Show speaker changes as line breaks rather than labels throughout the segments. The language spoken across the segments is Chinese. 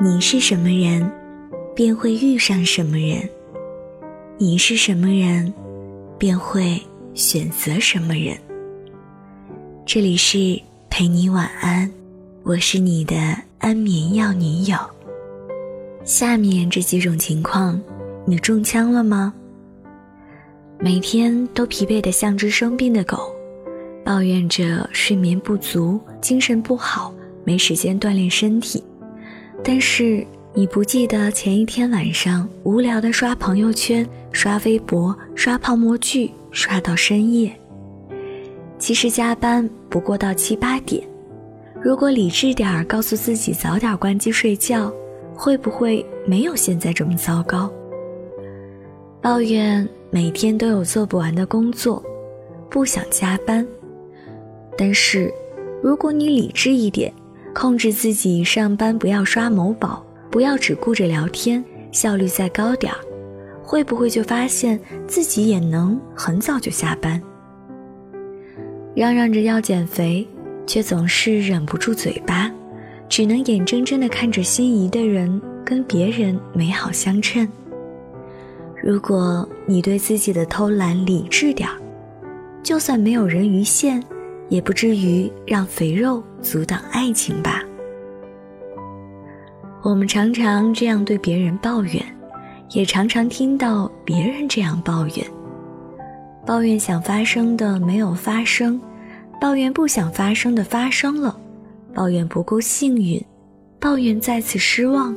你是什么人，便会遇上什么人；你是什么人，便会选择什么人。这里是陪你晚安，我是你的安眠药女友。下面这几种情况，你中枪了吗？每天都疲惫的像只生病的狗，抱怨着睡眠不足、精神不好，没时间锻炼身体。但是你不记得前一天晚上无聊的刷朋友圈、刷微博、刷泡沫剧，刷到深夜。其实加班不过到七八点，如果理智点儿，告诉自己早点关机睡觉，会不会没有现在这么糟糕？抱怨每天都有做不完的工作，不想加班。但是，如果你理智一点。控制自己上班不要刷某宝，不要只顾着聊天，效率再高点儿，会不会就发现自己也能很早就下班？嚷嚷着要减肥，却总是忍不住嘴巴，只能眼睁睁地看着心仪的人跟别人美好相称。如果你对自己的偷懒理智点儿，就算没有人鱼线。也不至于让肥肉阻挡爱情吧。我们常常这样对别人抱怨，也常常听到别人这样抱怨：抱怨想发生的没有发生，抱怨不想发生的发生了，抱怨不够幸运，抱怨再次失望。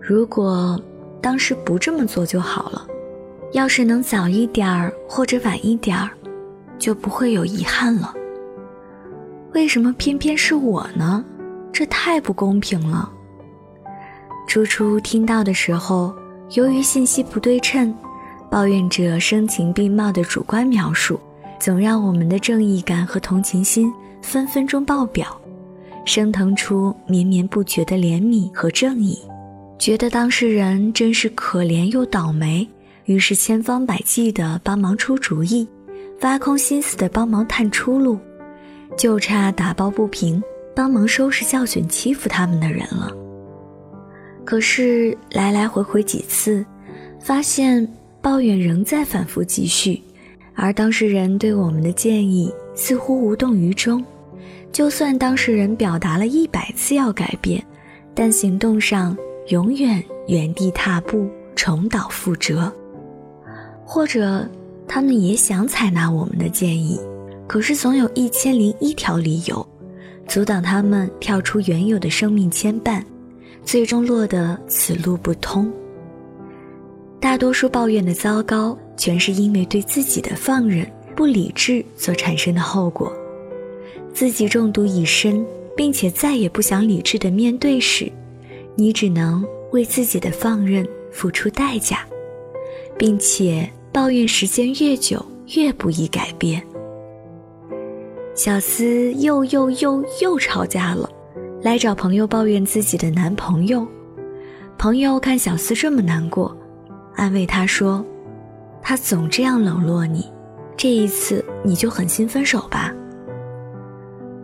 如果当时不这么做就好了，要是能早一点儿或者晚一点儿。就不会有遗憾了。为什么偏偏是我呢？这太不公平了。初初听到的时候，由于信息不对称，抱怨者声情并茂的主观描述，总让我们的正义感和同情心分分钟爆表，升腾出绵绵不绝的怜悯和正义，觉得当事人真是可怜又倒霉，于是千方百计地帮忙出主意。挖空心思的帮忙探出路，就差打抱不平，帮忙收拾教训欺负他们的人了。可是来来回回几次，发现抱怨仍在反复继续，而当事人对我们的建议似乎无动于衷。就算当事人表达了一百次要改变，但行动上永远原地踏步，重蹈覆辙，或者。他们也想采纳我们的建议，可是总有一千零一条理由，阻挡他们跳出原有的生命牵绊，最终落得此路不通。大多数抱怨的糟糕，全是因为对自己的放任、不理智所产生的后果。自己中毒已深，并且再也不想理智的面对时，你只能为自己的放任付出代价，并且。抱怨时间越久越不易改变。小思又又又又吵架了，来找朋友抱怨自己的男朋友。朋友看小思这么难过，安慰她说：“他总这样冷落你，这一次你就狠心分手吧。”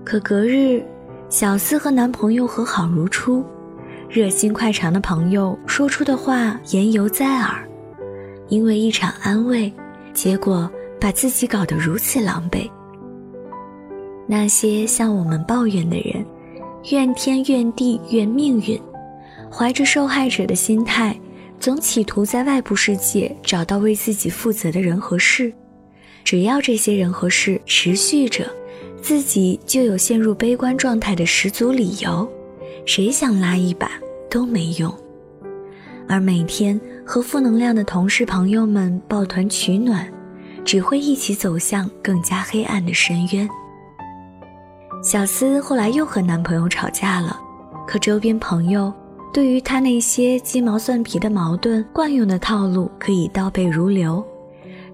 可隔日，小思和男朋友和好如初，热心快肠的朋友说出的话言犹在耳。因为一场安慰，结果把自己搞得如此狼狈。那些向我们抱怨的人，怨天怨地怨命运，怀着受害者的心态，总企图在外部世界找到为自己负责的人和事。只要这些人和事持续着，自己就有陷入悲观状态的十足理由。谁想拉一把都没用。而每天和负能量的同事朋友们抱团取暖，只会一起走向更加黑暗的深渊。小思后来又和男朋友吵架了，可周边朋友对于她那些鸡毛蒜皮的矛盾惯用的套路可以倒背如流。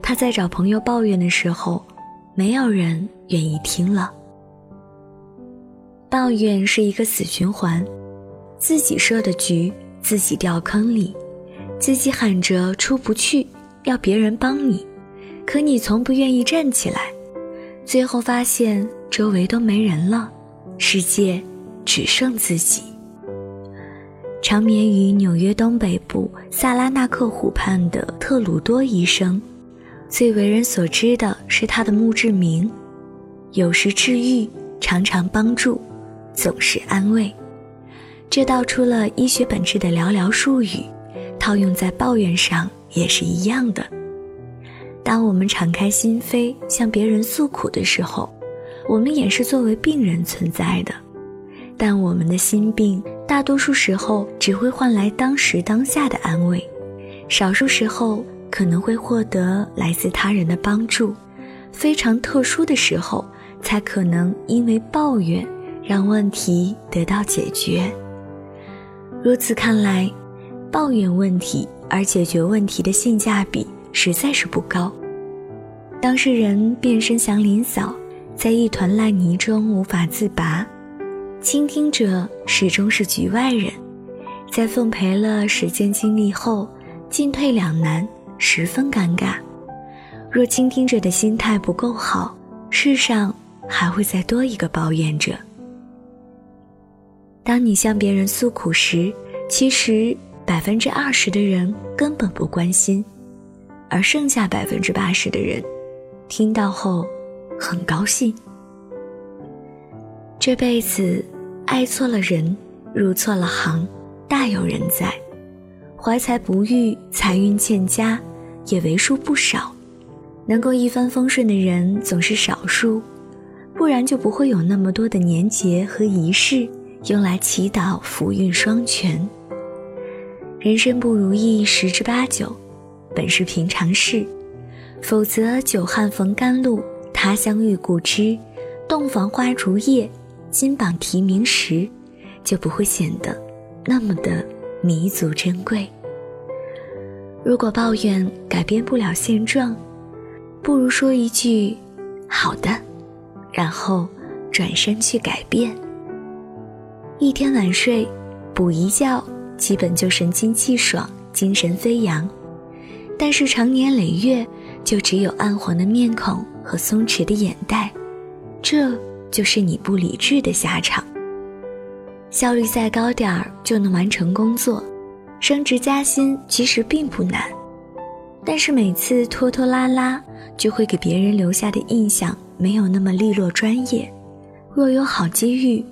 她在找朋友抱怨的时候，没有人愿意听了。抱怨是一个死循环，自己设的局。自己掉坑里，自己喊着出不去，要别人帮你，可你从不愿意站起来，最后发现周围都没人了，世界只剩自己。长眠于纽约东北部萨拉纳克湖畔的特鲁多医生，最为人所知的是他的墓志铭：“有时治愈，常常帮助，总是安慰。”这道出了医学本质的寥寥数语，套用在抱怨上也是一样的。当我们敞开心扉向别人诉苦的时候，我们也是作为病人存在的。但我们的心病，大多数时候只会换来当时当下的安慰，少数时候可能会获得来自他人的帮助，非常特殊的时候，才可能因为抱怨让问题得到解决。如此看来，抱怨问题而解决问题的性价比实在是不高。当事人变身祥林嫂，在一团烂泥中无法自拔。倾听者始终是局外人，在奉陪了时间经历后，进退两难，十分尴尬。若倾听者的心态不够好，世上还会再多一个抱怨者。当你向别人诉苦时，其实百分之二十的人根本不关心，而剩下百分之八十的人，听到后很高兴。这辈子。爱错了人，入错了行，大有人在；怀才不遇，财运欠佳，也为数不少。能够一帆风顺的人总是少数，不然就不会有那么多的年节和仪式用来祈祷福运双全。人生不如意十之八九，本是平常事，否则久旱逢甘露，他乡遇故知，洞房花烛夜。金榜题名时，就不会显得那么的弥足珍贵。如果抱怨改变不了现状，不如说一句“好的”，然后转身去改变。一天晚睡，补一觉，基本就神清气爽、精神飞扬。但是长年累月，就只有暗黄的面孔和松弛的眼袋，这。就是你不理智的下场。效率再高点儿就能完成工作，升职加薪其实并不难，但是每次拖拖拉拉，就会给别人留下的印象没有那么利落专业。若有好机遇，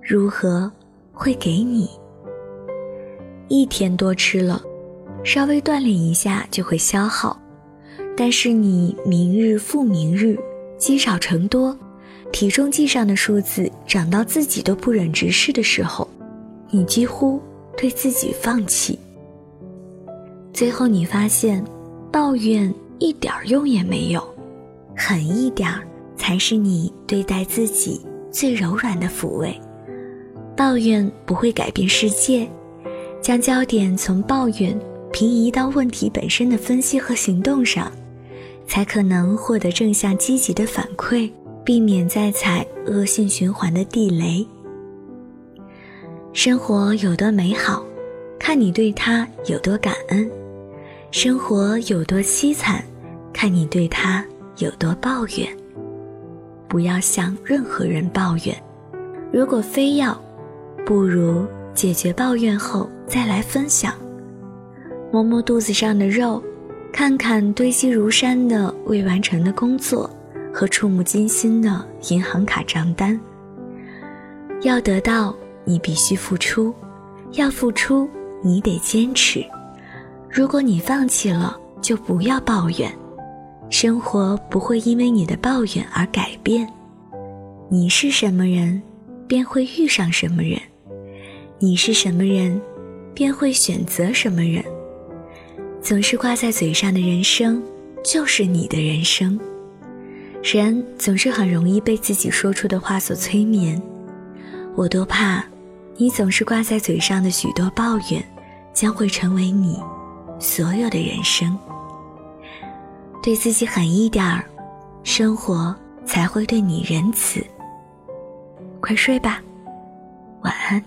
如何会给你？一天多吃了，稍微锻炼一下就会消耗，但是你明日复明日，积少成多。体重计上的数字涨到自己都不忍直视的时候，你几乎对自己放弃。最后你发现，抱怨一点用也没有，狠一点儿才是你对待自己最柔软的抚慰。抱怨不会改变世界，将焦点从抱怨平移到问题本身的分析和行动上，才可能获得正向积极的反馈。避免再踩恶性循环的地雷。生活有多美好，看你对它有多感恩；生活有多凄惨，看你对它有多抱怨。不要向任何人抱怨，如果非要，不如解决抱怨后再来分享。摸摸肚子上的肉，看看堆积如山的未完成的工作。和触目惊心的银行卡账单。要得到，你必须付出；要付出，你得坚持。如果你放弃了，就不要抱怨。生活不会因为你的抱怨而改变。你是什么人，便会遇上什么人；你是什么人，便会选择什么人。总是挂在嘴上的人生，就是你的人生。人总是很容易被自己说出的话所催眠，我多怕，你总是挂在嘴上的许多抱怨，将会成为你所有的人生。对自己狠一点儿，生活才会对你仁慈。快睡吧，晚安。